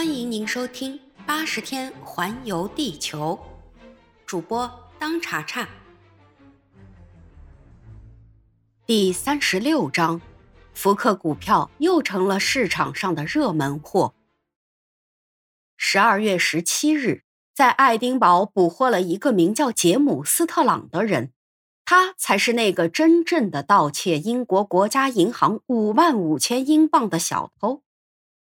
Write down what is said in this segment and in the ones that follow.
欢迎您收听《八十天环游地球》，主播当查查。第三十六章，福克股票又成了市场上的热门货。十二月十七日，在爱丁堡捕获了一个名叫杰姆斯特朗的人，他才是那个真正的盗窃英国国家银行五万五千英镑的小偷。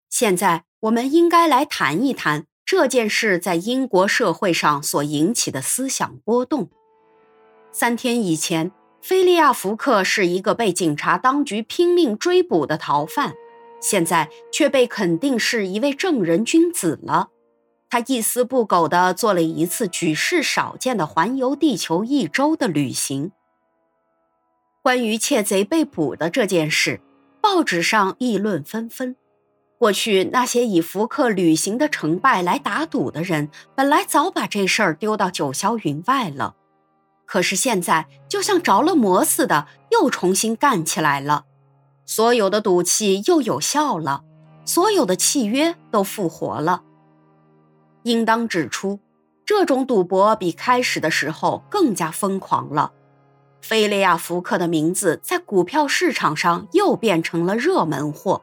现在。我们应该来谈一谈这件事在英国社会上所引起的思想波动。三天以前，菲利亚·福克是一个被警察当局拼命追捕的逃犯，现在却被肯定是一位正人君子了。他一丝不苟地做了一次举世少见的环游地球一周的旅行。关于窃贼被捕的这件事，报纸上议论纷纷。过去那些以福克旅行的成败来打赌的人，本来早把这事儿丢到九霄云外了，可是现在就像着了魔似的，又重新干起来了。所有的赌气又有效了，所有的契约都复活了。应当指出，这种赌博比开始的时候更加疯狂了。菲利亚·福克的名字在股票市场上又变成了热门货。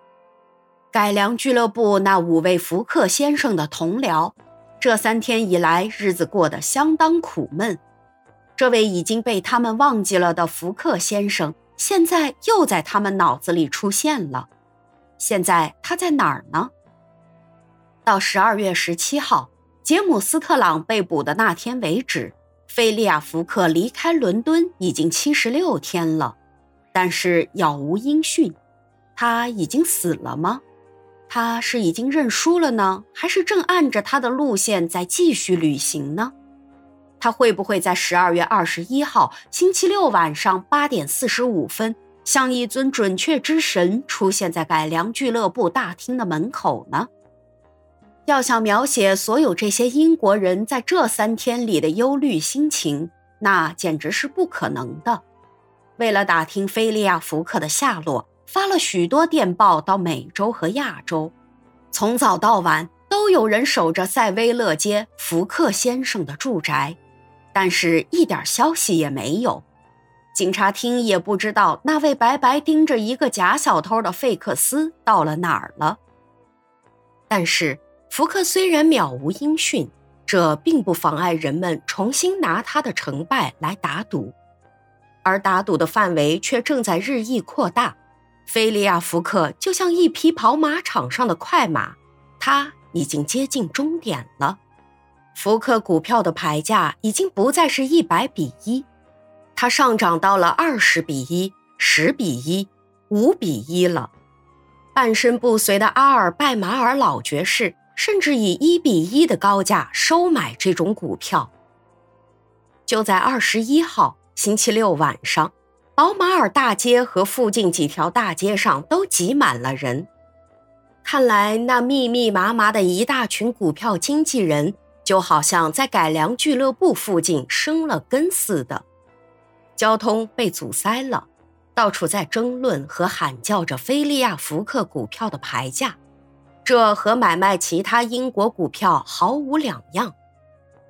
改良俱乐部那五位福克先生的同僚，这三天以来日子过得相当苦闷。这位已经被他们忘记了的福克先生，现在又在他们脑子里出现了。现在他在哪儿呢？到十二月十七号，杰姆斯特朗被捕的那天为止，菲利亚·福克离开伦敦已经七十六天了，但是杳无音讯。他已经死了吗？他是已经认输了呢，还是正按着他的路线在继续旅行呢？他会不会在十二月二十一号星期六晚上八点四十五分，像一尊准确之神出现在改良俱乐部大厅的门口呢？要想描写所有这些英国人在这三天里的忧虑心情，那简直是不可能的。为了打听菲利亚·福克的下落。发了许多电报到美洲和亚洲，从早到晚都有人守着塞威勒街福克先生的住宅，但是一点消息也没有。警察厅也不知道那位白白盯着一个假小偷的费克斯到了哪儿了。但是福克虽然渺无音讯，这并不妨碍人们重新拿他的成败来打赌，而打赌的范围却正在日益扩大。菲利亚·福克就像一匹跑马场上的快马，他已经接近终点了。福克股票的牌价已经不再是一百比一，它上涨到了二十比一、十比一、五比一了。半身不遂的阿尔拜马尔老爵士甚至以一比一的高价收买这种股票。就在二十一号星期六晚上。宝马尔大街和附近几条大街上都挤满了人，看来那密密麻麻的一大群股票经纪人就好像在改良俱乐部附近生了根似的。交通被阻塞了，到处在争论和喊叫着菲利亚·福克股票的牌价，这和买卖其他英国股票毫无两样。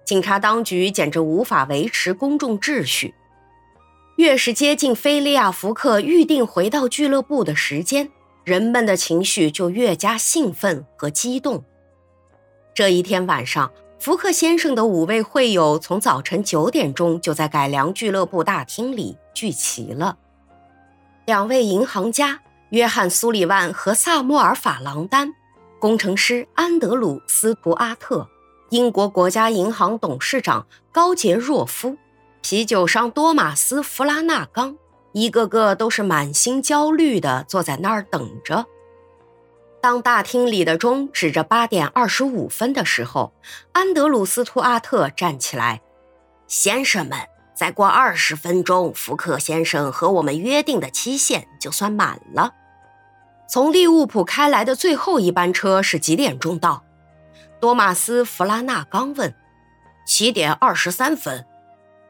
警察当局简直无法维持公众秩序。越是接近菲利亚·福克预定回到俱乐部的时间，人们的情绪就越加兴奋和激动。这一天晚上，福克先生的五位会友从早晨九点钟就在改良俱乐部大厅里聚齐了。两位银行家约翰·苏里万和萨穆尔·法郎丹，工程师安德鲁·斯图阿特，英国国家银行董事长高杰若夫。啤酒商多马斯·弗拉纳冈，一个个都是满心焦虑地坐在那儿等着。当大厅里的钟指着八点二十五分的时候，安德鲁斯·图阿特站起来：“先生们，再过二十分钟，福克先生和我们约定的期限就算满了。从利物浦开来的最后一班车是几点钟到？”多马斯·弗拉纳冈问。“七点二十三分。”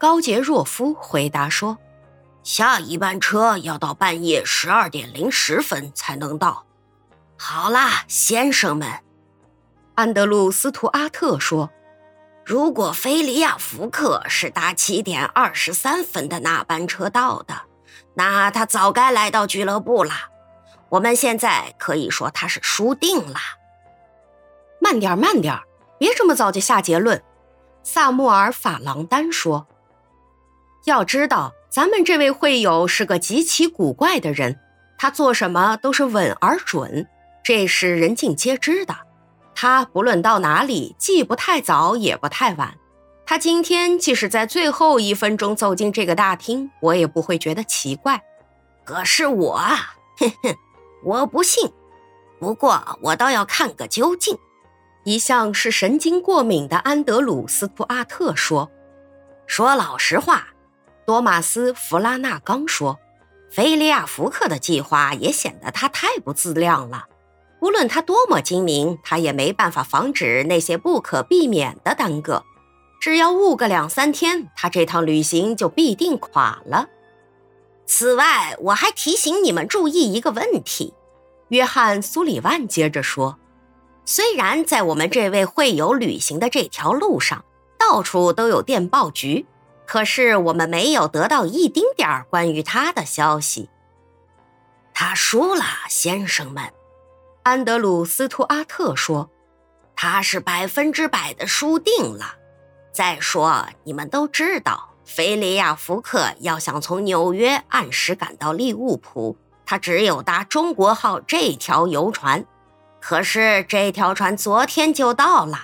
高杰若夫回答说：“下一班车要到半夜十二点零十分才能到。”好啦，先生们，安德鲁斯图阿特说：“如果菲利亚福克是搭七点二十三分的那班车到的，那他早该来到俱乐部了。我们现在可以说他是输定了。”慢点，慢点，别这么早就下结论。”萨穆尔·法郎丹说。“要知道，咱们这位会友是个极其古怪的人，他做什么都是稳而准，这是人尽皆知的。”他不论到哪里，既不太早，也不太晚。他今天即使在最后一分钟走进这个大厅，我也不会觉得奇怪。可是我啊，哼哼，我不信。不过我倒要看个究竟。一向是神经过敏的安德鲁斯图阿特说：“说老实话。”多马斯弗拉纳刚说：“菲利亚福克的计划也显得他太不自量了。”无论他多么精明，他也没办法防止那些不可避免的耽搁。只要误个两三天，他这趟旅行就必定垮了。此外，我还提醒你们注意一个问题。约翰·苏里万接着说：“虽然在我们这位会友旅行的这条路上，到处都有电报局，可是我们没有得到一丁点儿关于他的消息。他输了，先生们。”安德鲁斯图阿特说：“他是百分之百的输定了。再说，你们都知道，菲利亚福克要想从纽约按时赶到利物浦，他只有搭中国号这条游船。可是这条船昨天就到了。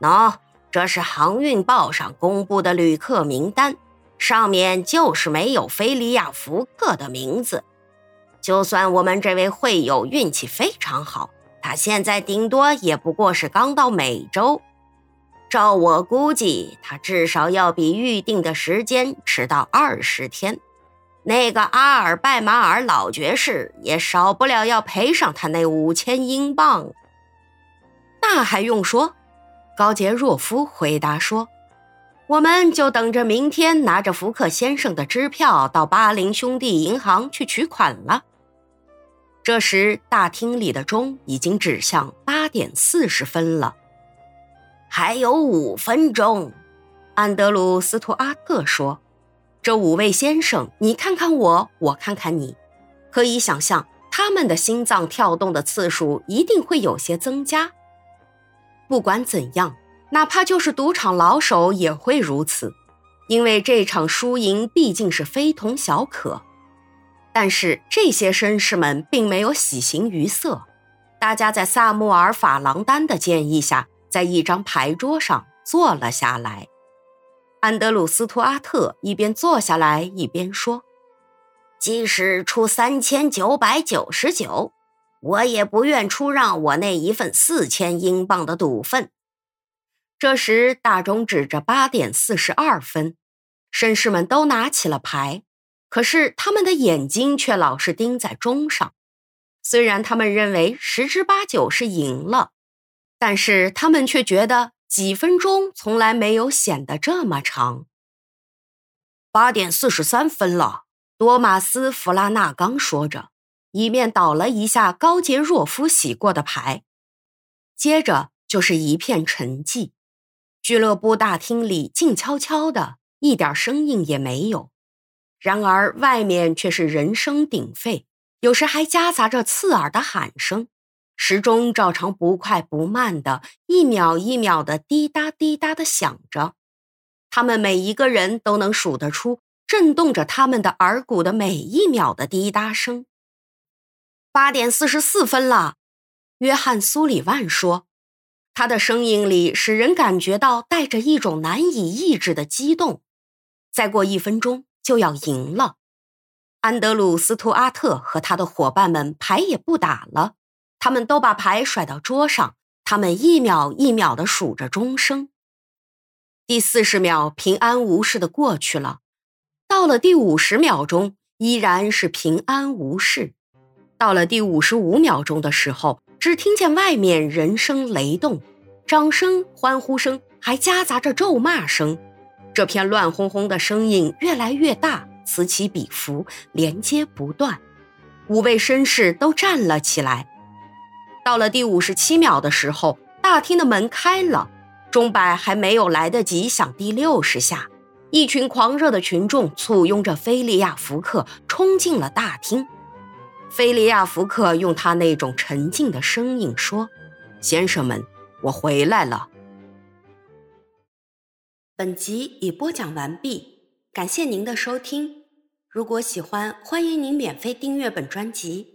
喏，这是航运报上公布的旅客名单，上面就是没有菲利亚福克的名字。”就算我们这位会友运气非常好，他现在顶多也不过是刚到美洲。照我估计，他至少要比预定的时间迟到二十天。那个阿尔拜马尔老爵士也少不了要赔上他那五千英镑。那还用说？高杰若夫回答说：“我们就等着明天拿着福克先生的支票到巴林兄弟银行去取款了。”这时，大厅里的钟已经指向八点四十分了。还有五分钟，安德鲁斯图阿特说：“这五位先生，你看看我，我看看你，可以想象他们的心脏跳动的次数一定会有些增加。不管怎样，哪怕就是赌场老手也会如此，因为这场输赢毕竟是非同小可。”但是这些绅士们并没有喜形于色，大家在萨穆尔·法郎丹的建议下，在一张牌桌上坐了下来。安德鲁斯图阿特一边坐下来一边说：“即使出三千九百九十九，我也不愿出让我那一份四千英镑的赌份。”这时大钟指着八点四十二分，绅士们都拿起了牌。可是他们的眼睛却老是盯在钟上，虽然他们认为十之八九是赢了，但是他们却觉得几分钟从来没有显得这么长。八点四十三分了，多马斯·弗拉纳刚说着，一面倒了一下高杰若夫洗过的牌，接着就是一片沉寂，俱乐部大厅里静悄悄的，一点声音也没有。然而，外面却是人声鼎沸，有时还夹杂着刺耳的喊声。时钟照常不快不慢的，一秒一秒的滴答滴答的响着。他们每一个人都能数得出震动着他们的耳骨的每一秒的滴答声。八点四十四分了，约翰·苏里万说，他的声音里使人感觉到带着一种难以抑制的激动。再过一分钟。就要赢了，安德鲁斯图阿特和他的伙伴们牌也不打了，他们都把牌甩到桌上，他们一秒一秒的数着钟声。第四十秒平安无事的过去了，到了第五十秒钟依然是平安无事，到了第五十五秒钟的时候，只听见外面人声雷动，掌声、欢呼声还夹杂着咒骂声。这片乱哄哄的声音越来越大，此起彼伏，连接不断。五位绅士都站了起来。到了第五十七秒的时候，大厅的门开了，钟摆还没有来得及响第六十下，一群狂热的群众簇拥着菲利亚·福克冲进了大厅。菲利亚·福克用他那种沉静的声音说：“先生们，我回来了。”本集已播讲完毕，感谢您的收听。如果喜欢，欢迎您免费订阅本专辑。